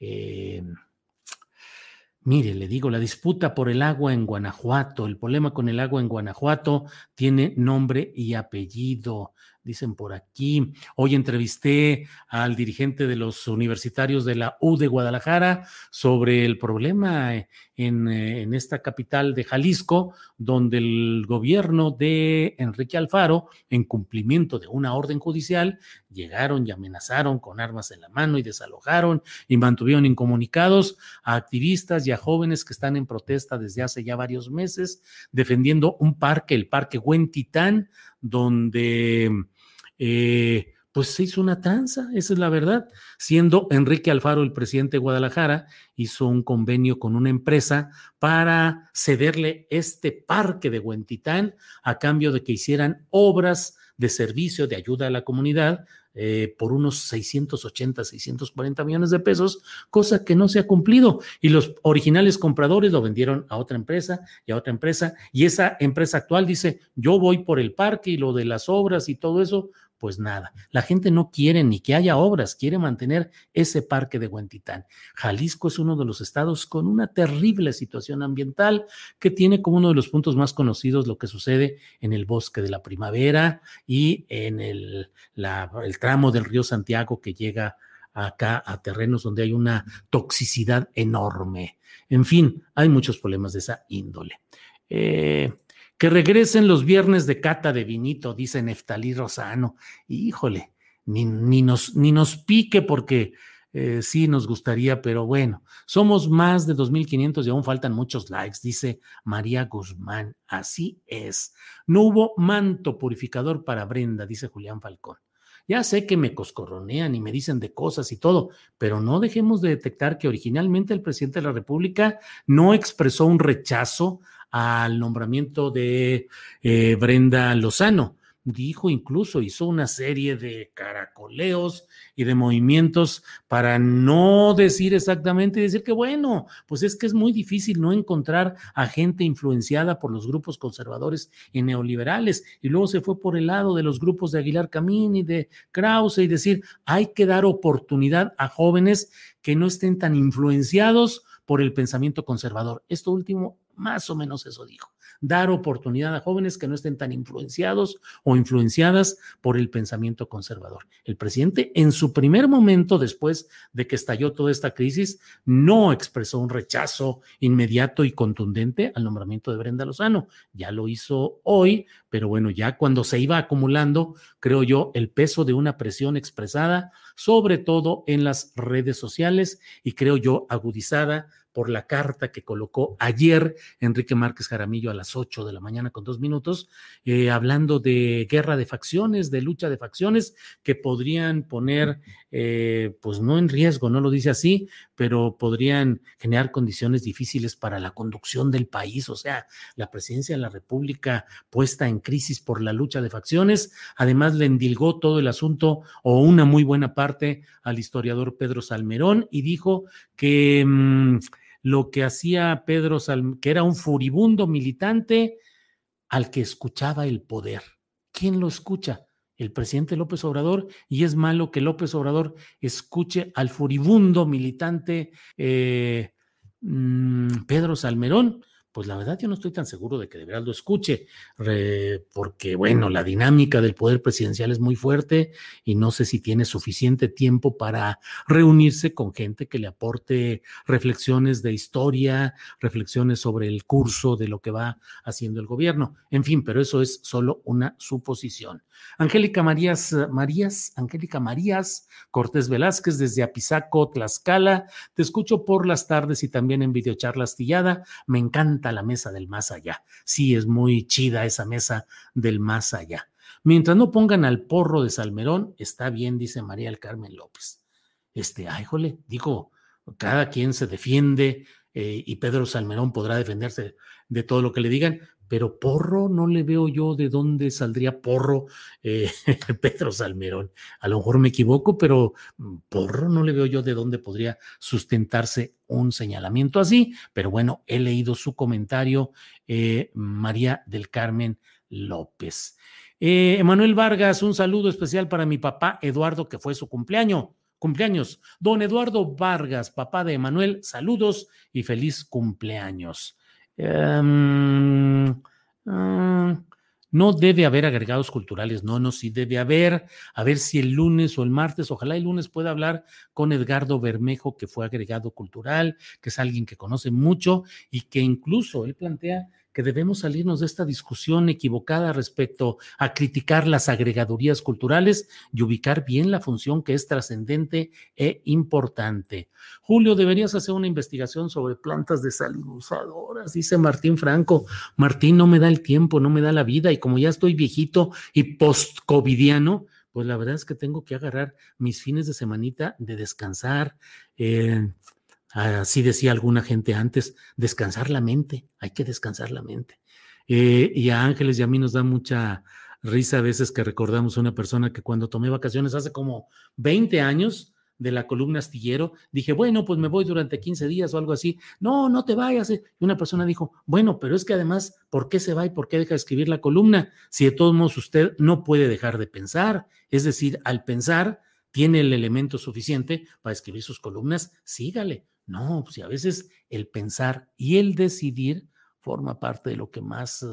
Speaker 3: Em, mire, le digo, la disputa por el agua en Guanajuato, el problema con el agua en Guanajuato tiene nombre y apellido dicen por aquí. Hoy entrevisté al dirigente de los universitarios de la U de Guadalajara sobre el problema en, eh, en, esta capital de Jalisco, donde el gobierno de Enrique Alfaro, en cumplimiento de una orden judicial, llegaron y amenazaron con armas en la mano y desalojaron y mantuvieron incomunicados a activistas y a jóvenes que están en protesta desde hace ya varios meses defendiendo un parque, el Parque Huentitán, donde eh, pues se hizo una tranza, esa es la verdad. Siendo Enrique Alfaro el presidente de Guadalajara, hizo un convenio con una empresa para cederle este parque de Huentitán a cambio de que hicieran obras de servicio, de ayuda a la comunidad, eh, por unos 680, 640 millones de pesos, cosa que no se ha cumplido. Y los originales compradores lo vendieron a otra empresa y a otra empresa. Y esa empresa actual dice, yo voy por el parque y lo de las obras y todo eso, pues nada, la gente no quiere ni que haya obras, quiere mantener ese parque de Huentitán. Jalisco es uno de los estados con una terrible situación ambiental que tiene como uno de los puntos más conocidos lo que sucede en el bosque de la primavera y en el, el tramo del río Santiago que llega acá a terrenos donde hay una toxicidad enorme. En fin, hay muchos problemas de esa índole. Eh, que regresen los viernes de cata de vinito, dice Neftalí Rosano. Híjole, ni, ni, nos, ni nos pique porque eh, sí nos gustaría, pero bueno, somos más de 2.500 y aún faltan muchos likes, dice María Guzmán. Así es. No hubo manto purificador para Brenda, dice Julián Falcón. Ya sé que me coscorronean y me dicen de cosas y todo, pero no dejemos de detectar que originalmente el presidente de la República no expresó un rechazo al nombramiento de eh, Brenda Lozano. dijo incluso, hizo una serie de caracoleos y de movimientos para no decir exactamente y decir que bueno, pues es que es muy difícil no encontrar a gente influenciada por los grupos conservadores y neoliberales. Y luego se fue por el lado de los grupos de Aguilar Camín y de Krause y decir, hay que dar oportunidad a jóvenes que no estén tan influenciados por el pensamiento conservador. Esto último, más o menos eso dijo dar oportunidad a jóvenes que no estén tan influenciados o influenciadas por el pensamiento conservador. El presidente en su primer momento, después de que estalló toda esta crisis, no expresó un rechazo inmediato y contundente al nombramiento de Brenda Lozano. Ya lo hizo hoy, pero bueno, ya cuando se iba acumulando, creo yo, el peso de una presión expresada, sobre todo en las redes sociales y creo yo agudizada por la carta que colocó ayer Enrique Márquez Jaramillo a las 8 de la mañana con dos minutos, eh, hablando de guerra de facciones, de lucha de facciones que podrían poner, eh, pues no en riesgo, no lo dice así, pero podrían generar condiciones difíciles para la conducción del país, o sea, la presidencia de la República puesta en crisis por la lucha de facciones. Además, le endilgó todo el asunto o una muy buena parte al historiador Pedro Salmerón y dijo que... Mm, lo que hacía Pedro Salmerón, que era un furibundo militante al que escuchaba el poder. ¿Quién lo escucha? El presidente López Obrador, y es malo que López Obrador escuche al furibundo militante eh, mm, Pedro Salmerón pues la verdad yo no estoy tan seguro de que de verdad lo escuche, porque bueno, la dinámica del poder presidencial es muy fuerte y no sé si tiene suficiente tiempo para reunirse con gente que le aporte reflexiones de historia, reflexiones sobre el curso de lo que va haciendo el gobierno. En fin, pero eso es solo una suposición. Angélica Marías, Marías, Angélica Marías Cortés Velázquez desde Apizaco, Tlaxcala, te escucho por las tardes y también en videocharla astillada. Me encanta la mesa del más allá. Sí, es muy chida esa mesa del más allá. Mientras no pongan al porro de Salmerón, está bien, dice María del Carmen López. Este, ay, jole, digo, cada quien se defiende eh, y Pedro Salmerón podrá defenderse de todo lo que le digan, pero porro no le veo yo de dónde saldría porro eh, Pedro Salmerón. A lo mejor me equivoco, pero mm, porro no le veo yo de dónde podría sustentarse un señalamiento así. Pero bueno, he leído su comentario, eh, María del Carmen López. Eh, Emanuel Vargas, un saludo especial para mi papá Eduardo, que fue su cumpleaños cumpleaños. Don Eduardo Vargas, papá de Emanuel, saludos y feliz cumpleaños. Em, ah, no debe haber agregados culturales, no, no, sí debe haber. A ver si el lunes o el martes, ojalá el lunes pueda hablar con Edgardo Bermejo, que fue agregado cultural, que es alguien que conoce mucho y que incluso él plantea que debemos salirnos de esta discusión equivocada respecto a criticar las agregadurías culturales y ubicar bien la función que es trascendente e importante. Julio, deberías hacer una investigación sobre plantas desalinizadoras, dice Martín Franco. Martín, no me da el tiempo, no me da la vida y como ya estoy viejito y post-covidiano, pues la verdad es que tengo que agarrar mis fines de semanita de descansar. Eh, Así decía alguna gente antes, descansar la mente, hay que descansar la mente. Eh, y a Ángeles y a mí nos da mucha risa a veces que recordamos a una persona que cuando tomé vacaciones hace como 20 años de la columna astillero, dije, bueno, pues me voy durante 15 días o algo así. No, no te vayas. Y una persona dijo, bueno, pero es que además, ¿por qué se va y por qué deja de escribir la columna? Si de todos modos usted no puede dejar de pensar. Es decir, al pensar, tiene el elemento suficiente para escribir sus columnas, sígale no, pues a veces el pensar y el decidir forma parte de lo que más eh,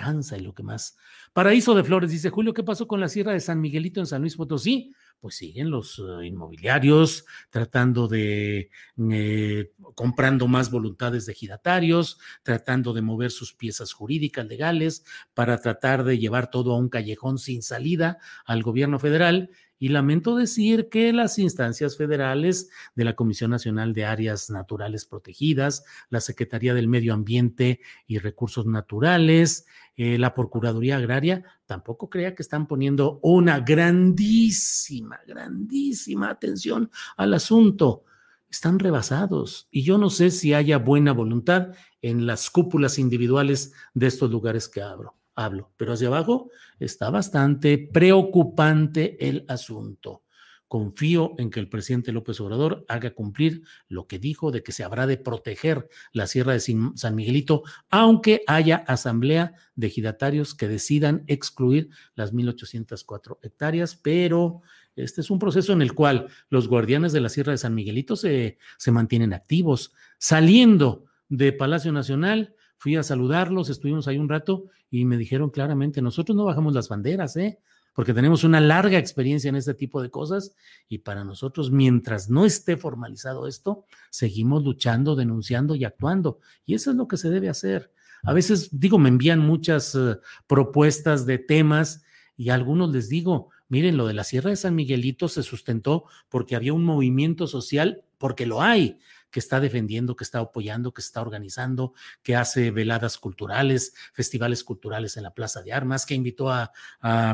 Speaker 3: cansa y lo que más... Paraíso de Flores dice, Julio, ¿qué pasó con la Sierra de San Miguelito en San Luis Potosí? Pues siguen los eh, inmobiliarios tratando de, eh, comprando más voluntades de giratarios, tratando de mover sus piezas jurídicas legales para tratar de llevar todo a un callejón sin salida al gobierno federal y lamento decir que las instancias federales de la Comisión Nacional de Áreas Naturales Protegidas, la Secretaría del Medio Ambiente y Recursos Naturales, eh, la Procuraduría Agraria, tampoco crea que están poniendo una grandísima, grandísima atención al asunto. Están rebasados y yo no sé si haya buena voluntad en las cúpulas individuales de estos lugares que abro hablo, pero hacia abajo está bastante preocupante el asunto. Confío en que el presidente López Obrador haga cumplir lo que dijo de que se habrá de proteger la Sierra de San Miguelito, aunque haya asamblea de ejidatarios que decidan excluir las 1.804 hectáreas, pero este es un proceso en el cual los guardianes de la Sierra de San Miguelito se, se mantienen activos. Saliendo de Palacio Nacional, fui a saludarlos, estuvimos ahí un rato y me dijeron claramente, nosotros no bajamos las banderas, ¿eh? porque tenemos una larga experiencia en este tipo de cosas y para nosotros, mientras no esté formalizado esto, seguimos luchando, denunciando y actuando. Y eso es lo que se debe hacer. A veces, digo, me envían muchas uh, propuestas de temas y a algunos les digo, miren, lo de la Sierra de San Miguelito se sustentó porque había un movimiento social, porque lo hay, que está defendiendo, que está apoyando, que está organizando, que hace veladas culturales, festivales culturales en la Plaza de Armas, que invitó a,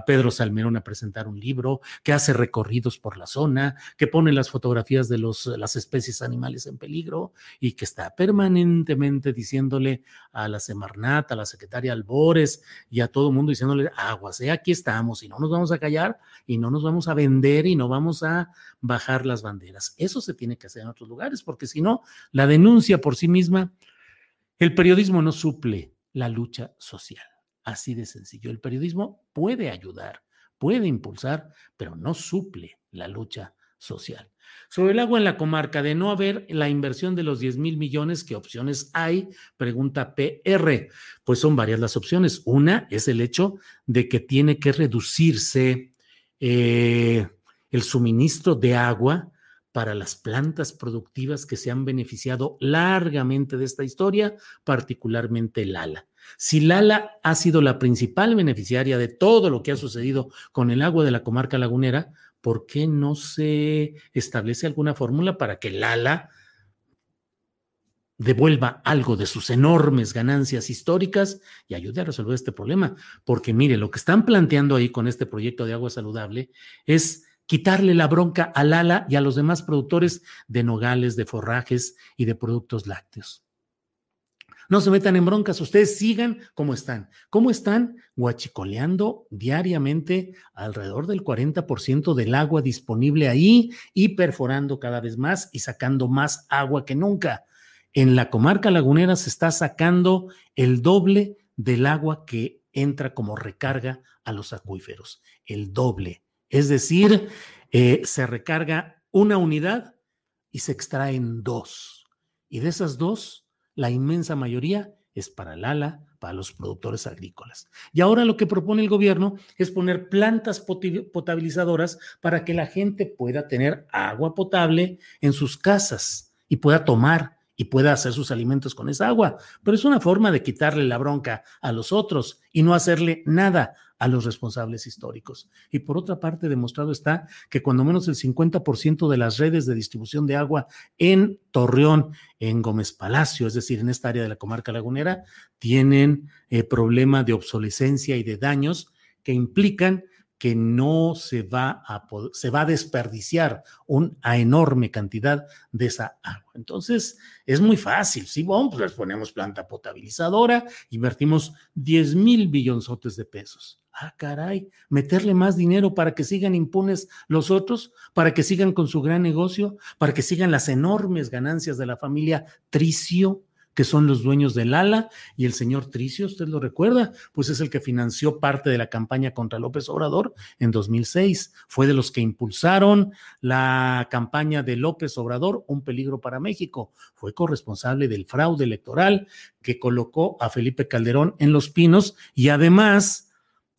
Speaker 3: Pedro Salmerón a presentar un libro, que hace recorridos por la zona, que pone las fotografías de los, las especies animales en peligro y que está permanentemente diciéndole a la Semarnat, a la secretaria Albores y a todo el mundo diciéndole, aguas, ¿eh? aquí estamos y no nos vamos a callar y no nos vamos a vender y no vamos a bajar las banderas. Eso se tiene que hacer en otros lugares porque si no, la denuncia por sí misma, el periodismo no suple la lucha social. Así de sencillo. El periodismo puede ayudar, puede impulsar, pero no suple la lucha social. Sobre el agua en la comarca, de no haber la inversión de los 10 mil millones, ¿qué opciones hay? Pregunta PR. Pues son varias las opciones. Una es el hecho de que tiene que reducirse eh, el suministro de agua para las plantas productivas que se han beneficiado largamente de esta historia, particularmente Lala. Si Lala ha sido la principal beneficiaria de todo lo que ha sucedido con el agua de la comarca lagunera, ¿por qué no se establece alguna fórmula para que Lala devuelva algo de sus enormes ganancias históricas y ayude a resolver este problema? Porque mire, lo que están planteando ahí con este proyecto de agua saludable es quitarle la bronca al ala y a los demás productores de nogales, de forrajes y de productos lácteos. No se metan en broncas, ustedes sigan como están. ¿Cómo están? Guachicoleando diariamente alrededor del 40% del agua disponible ahí y perforando cada vez más y sacando más agua que nunca. En la comarca lagunera se está sacando el doble del agua que entra como recarga a los acuíferos. El doble. Es decir, eh, se recarga una unidad y se extraen dos. Y de esas dos, la inmensa mayoría es para el ala, para los productores agrícolas. Y ahora lo que propone el gobierno es poner plantas potabilizadoras para que la gente pueda tener agua potable en sus casas y pueda tomar y pueda hacer sus alimentos con esa agua. Pero es una forma de quitarle la bronca a los otros y no hacerle nada a los responsables históricos. Y por otra parte, demostrado está que cuando menos el 50% de las redes de distribución de agua en Torreón, en Gómez Palacio, es decir, en esta área de la comarca lagunera, tienen eh, problema de obsolescencia y de daños que implican que no se va a se va a desperdiciar una enorme cantidad de esa agua. Entonces, es muy fácil. Si vamos, pues les ponemos planta potabilizadora, invertimos 10 mil billonzotes de pesos. Ah, caray, meterle más dinero para que sigan impunes los otros, para que sigan con su gran negocio, para que sigan las enormes ganancias de la familia Tricio que son los dueños del ALA, y el señor Tricio, usted lo recuerda, pues es el que financió parte de la campaña contra López Obrador en 2006. Fue de los que impulsaron la campaña de López Obrador, un peligro para México. Fue corresponsable del fraude electoral que colocó a Felipe Calderón en Los Pinos y además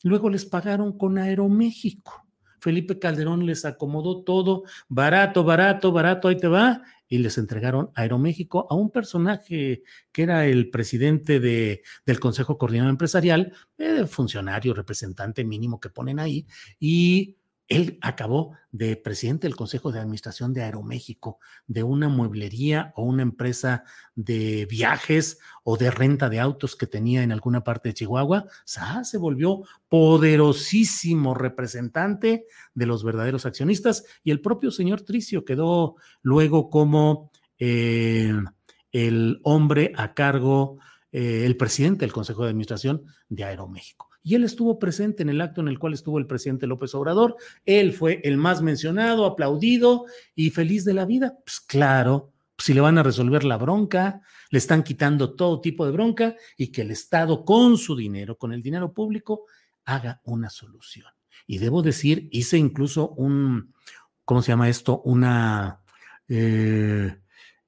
Speaker 3: luego les pagaron con Aeroméxico. Felipe Calderón les acomodó todo, barato, barato, barato, ahí te va, y les entregaron Aeroméxico a un personaje que era el presidente de, del Consejo Coordinador Empresarial, eh, funcionario, representante mínimo que ponen ahí, y él acabó de presidente del Consejo de Administración de Aeroméxico, de una mueblería o una empresa de viajes o de renta de autos que tenía en alguna parte de Chihuahua. se volvió poderosísimo representante de los verdaderos accionistas y el propio señor Tricio quedó luego como eh, el hombre a cargo, eh, el presidente del Consejo de Administración de Aeroméxico. Y él estuvo presente en el acto en el cual estuvo el presidente López Obrador. Él fue el más mencionado, aplaudido y feliz de la vida. Pues claro, si le van a resolver la bronca, le están quitando todo tipo de bronca y que el Estado con su dinero, con el dinero público, haga una solución. Y debo decir, hice incluso un, ¿cómo se llama esto? Una, eh,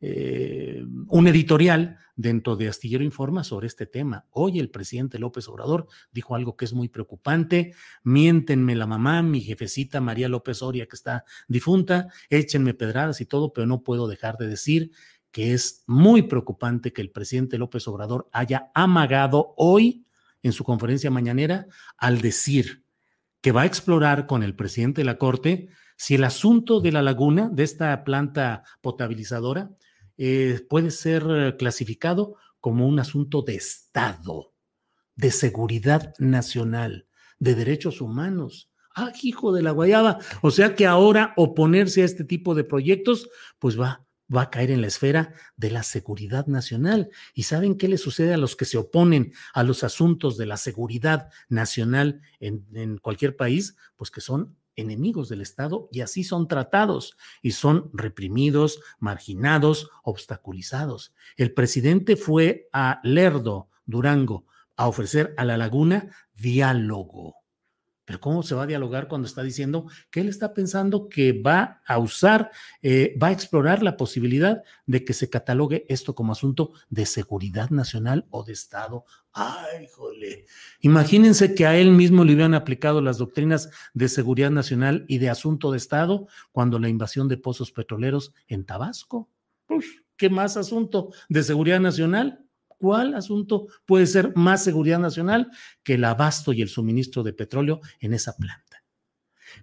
Speaker 3: eh, un editorial dentro de Astillero Informa sobre este tema. Hoy el presidente López Obrador dijo algo que es muy preocupante. Miéntenme la mamá, mi jefecita María López Oria, que está difunta, échenme pedradas y todo, pero no puedo dejar de decir que es muy preocupante que el presidente López Obrador haya amagado hoy en su conferencia mañanera al decir que va a explorar con el presidente de la Corte si el asunto de la laguna, de esta planta potabilizadora, eh, puede ser eh, clasificado como un asunto de Estado, de seguridad nacional, de derechos humanos. Ah, hijo de la guayaba. O sea que ahora oponerse a este tipo de proyectos, pues va, va a caer en la esfera de la seguridad nacional. ¿Y saben qué le sucede a los que se oponen a los asuntos de la seguridad nacional en, en cualquier país? Pues que son enemigos del Estado y así son tratados y son reprimidos, marginados, obstaculizados. El presidente fue a Lerdo, Durango, a ofrecer a la laguna diálogo. Pero ¿cómo se va a dialogar cuando está diciendo que él está pensando que va a usar, eh, va a explorar la posibilidad de que se catalogue esto como asunto de seguridad nacional o de Estado? Ay, jole. Imagínense que a él mismo le hubieran aplicado las doctrinas de seguridad nacional y de asunto de Estado cuando la invasión de pozos petroleros en Tabasco. Pues, ¿qué más asunto de seguridad nacional? ¿Cuál asunto puede ser más seguridad nacional que el abasto y el suministro de petróleo en esa planta?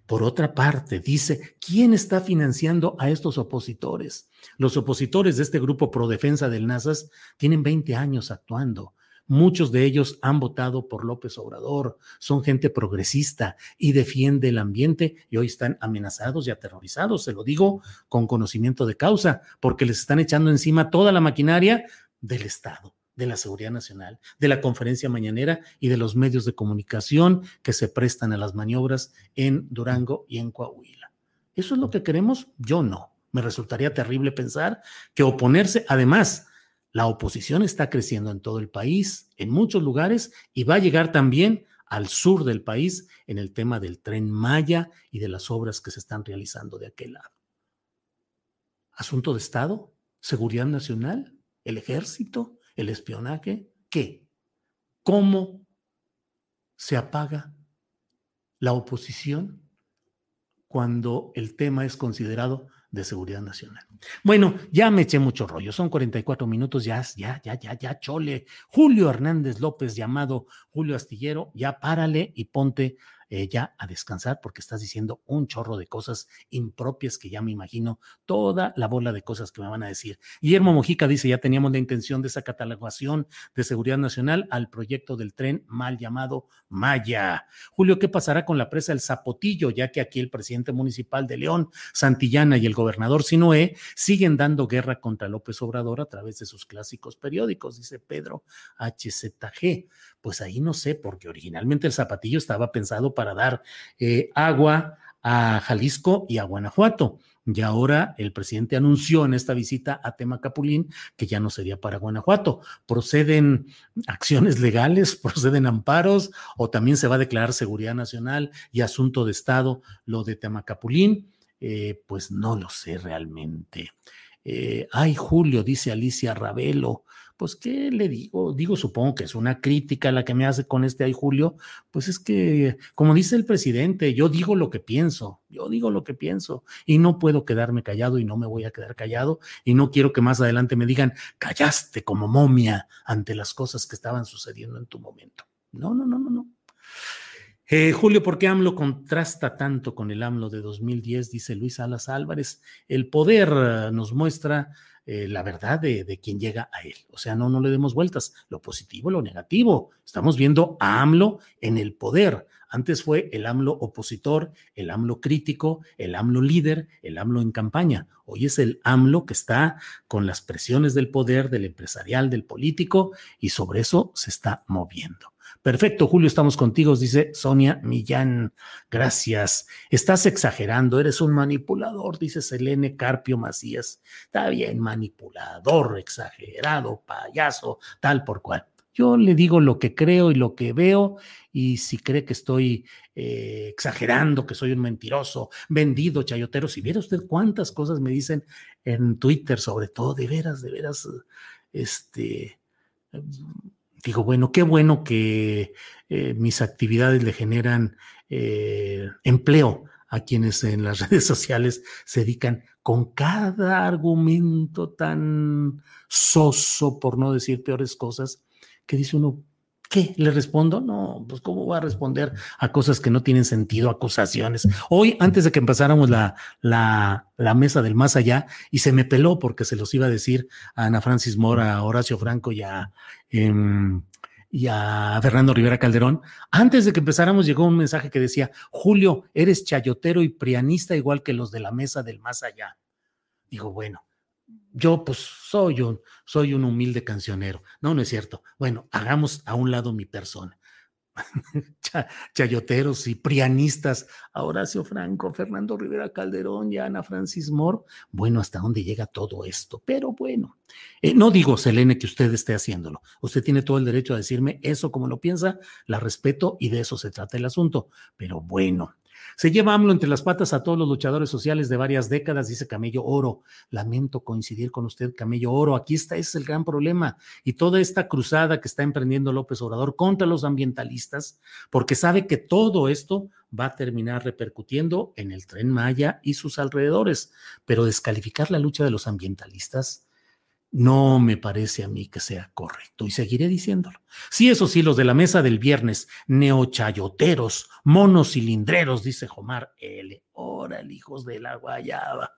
Speaker 3: Por otra parte, dice, ¿quién está financiando a estos opositores? Los opositores de este grupo pro defensa del NASAS tienen 20 años actuando. Muchos de ellos han votado por López Obrador, son gente progresista y defiende el ambiente y hoy están amenazados y aterrorizados. Se lo digo con conocimiento de causa, porque les están echando encima toda la maquinaria del Estado de la seguridad nacional, de la conferencia mañanera y de los medios de comunicación que se prestan a las maniobras en Durango y en Coahuila. ¿Eso es lo que queremos? Yo no. Me resultaría terrible pensar que oponerse, además, la oposición está creciendo en todo el país, en muchos lugares, y va a llegar también al sur del país en el tema del tren Maya y de las obras que se están realizando de aquel lado. Asunto de Estado, seguridad nacional, el ejército, el espionaje, ¿qué? ¿Cómo se apaga la oposición cuando el tema es considerado de seguridad nacional. Bueno, ya me eché mucho rollo, son 44 minutos, ya, ya, ya, ya, ya, chole. Julio Hernández López, llamado Julio Astillero, ya párale y ponte eh, ya a descansar porque estás diciendo un chorro de cosas impropias que ya me imagino toda la bola de cosas que me van a decir. Guillermo Mojica dice, ya teníamos la intención de esa catalogación de seguridad nacional al proyecto del tren mal llamado Maya. Julio, ¿qué pasará con la presa El Zapotillo? Ya que aquí el presidente municipal de León, Santillana y el gobernador Sinoé siguen dando guerra contra López Obrador a través de sus clásicos periódicos, dice Pedro HZG pues ahí no sé, porque originalmente el zapatillo estaba pensado para dar eh, agua a Jalisco y a Guanajuato. Y ahora el presidente anunció en esta visita a Temacapulín que ya no sería para Guanajuato. ¿Proceden acciones legales? ¿Proceden amparos? ¿O también se va a declarar seguridad nacional y asunto de Estado lo de Temacapulín? Eh, pues no lo sé realmente. Eh, ay, Julio, dice Alicia Ravelo, pues, ¿qué le digo? Digo, supongo que es una crítica la que me hace con este ay Julio, pues es que, como dice el presidente, yo digo lo que pienso, yo digo lo que pienso y no puedo quedarme callado y no me voy a quedar callado y no quiero que más adelante me digan, callaste como momia ante las cosas que estaban sucediendo en tu momento. No, no, no, no, no. Eh, Julio, ¿por qué AMLO contrasta tanto con el AMLO de 2010? Dice Luis Alas Álvarez. El poder nos muestra eh, la verdad de, de, quien llega a él. O sea, no, no le demos vueltas, lo positivo, lo negativo. Estamos viendo a AMLO en el poder. Antes fue el AMLO opositor, el AMLO crítico, el AMLO líder, el AMLO en campaña. Hoy es el AMLO que está con las presiones del poder, del empresarial, del político, y sobre eso se está moviendo. Perfecto, Julio, estamos contigo, dice Sonia Millán. Gracias. Estás exagerando, eres un manipulador, dice Selene Carpio Macías. Está bien, manipulador, exagerado, payaso, tal por cual. Yo le digo lo que creo y lo que veo, y si cree que estoy eh, exagerando, que soy un mentiroso, vendido, chayotero, si viera usted cuántas cosas me dicen en Twitter, sobre todo, de veras, de veras, este digo, bueno, qué bueno que eh, mis actividades le generan eh, empleo a quienes en las redes sociales se dedican con cada argumento tan soso, por no decir peores cosas, que dice uno, ¿Qué? ¿Le respondo? No, pues ¿cómo voy a responder a cosas que no tienen sentido, acusaciones? Hoy, antes de que empezáramos la, la, la, mesa del más allá, y se me peló porque se los iba a decir a Ana Francis Mora, a Horacio Franco y a, em, y a Fernando Rivera Calderón, antes de que empezáramos llegó un mensaje que decía, Julio, eres chayotero y prianista igual que los de la mesa del más allá. Digo, bueno, yo pues soy un, soy un humilde cancionero. No, no es cierto. Bueno, hagamos a un lado mi persona. chayoteros y prianistas, Horacio Franco, Fernando Rivera Calderón y Ana Francis Moore. Bueno, ¿hasta dónde llega todo esto? Pero bueno, eh, no digo, Selene, que usted esté haciéndolo. Usted tiene todo el derecho a decirme eso como lo piensa, la respeto y de eso se trata el asunto. Pero bueno, se lleva AMLO entre las patas a todos los luchadores sociales de varias décadas, dice Camello Oro. Lamento coincidir con usted, Camello Oro. Aquí está, ese es el gran problema. Y toda esta cruzada que está emprendiendo López Obrador contra los ambientalistas, porque sabe que todo esto va a terminar repercutiendo en el tren Maya y sus alrededores. Pero descalificar la lucha de los ambientalistas no me parece a mí que sea correcto y seguiré diciéndolo. Sí, eso sí, los de la mesa del viernes, neochayoteros, monocilindreros, dice Jomar L. Órale, hijos de la guayaba.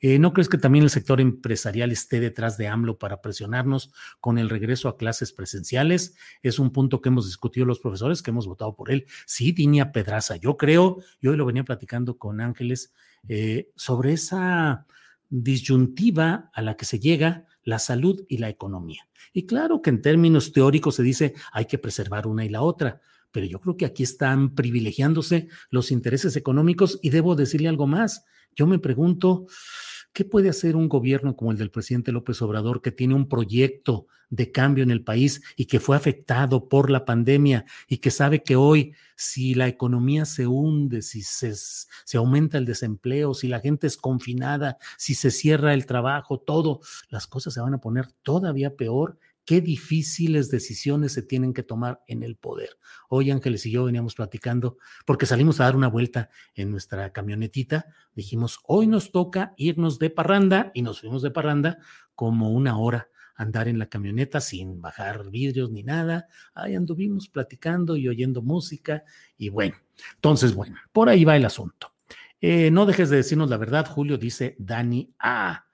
Speaker 3: Eh, ¿No crees que también el sector empresarial esté detrás de AMLO para presionarnos con el regreso a clases presenciales? Es un punto que hemos discutido los profesores, que hemos votado por él. Sí, Dinia Pedraza, yo creo, y hoy lo venía platicando con Ángeles, eh, sobre esa disyuntiva a la que se llega la salud y la economía. Y claro que en términos teóricos se dice hay que preservar una y la otra, pero yo creo que aquí están privilegiándose los intereses económicos y debo decirle algo más. Yo me pregunto, ¿qué puede hacer un gobierno como el del presidente López Obrador que tiene un proyecto de cambio en el país y que fue afectado por la pandemia y que sabe que hoy si la economía se hunde, si se, se, aumenta el desempleo, si la gente es confinada, si se cierra el trabajo, todo, las cosas se van a poner todavía peor. Qué difíciles decisiones se tienen que tomar en el poder. Hoy Ángeles y yo veníamos platicando porque salimos a dar una vuelta en nuestra camionetita. Dijimos, hoy nos toca irnos de parranda y nos fuimos de parranda como una hora andar en la camioneta sin bajar vidrios ni nada. Ahí anduvimos platicando y oyendo música y bueno, entonces bueno, por ahí va el asunto. Eh, no dejes de decirnos la verdad, Julio, dice Dani A.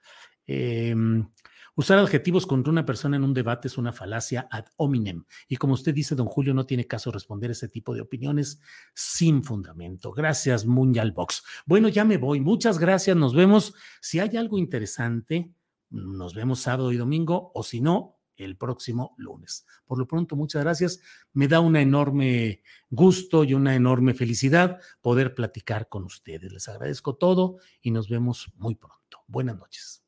Speaker 3: Em, usar adjetivos contra una persona en un debate es una falacia ad hominem. Y como usted dice, don Julio, no tiene caso responder ese tipo de opiniones sin fundamento. Gracias, Mundial Box. Bueno, ya me voy. Muchas gracias. Nos vemos. Si hay algo interesante, nos vemos sábado y domingo, o si no, el próximo lunes. Por lo pronto, muchas gracias. Me da un enorme gusto y una enorme felicidad poder platicar con ustedes. Les agradezco todo y nos vemos muy pronto. Buenas noches.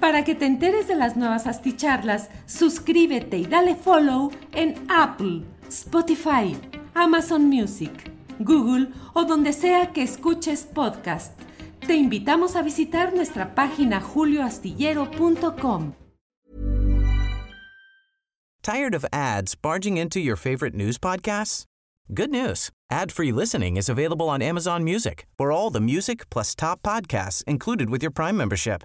Speaker 2: Para que te enteres de las nuevas asticharlas, suscríbete y dale follow en Apple, Spotify, Amazon Music, Google o donde sea que escuches podcast. Te invitamos a visitar nuestra página julioastillero.com.
Speaker 6: Tired of ads barging into your favorite news podcasts? Good news. Ad-free listening is available on Amazon Music. For all the music plus top podcasts included with your Prime membership.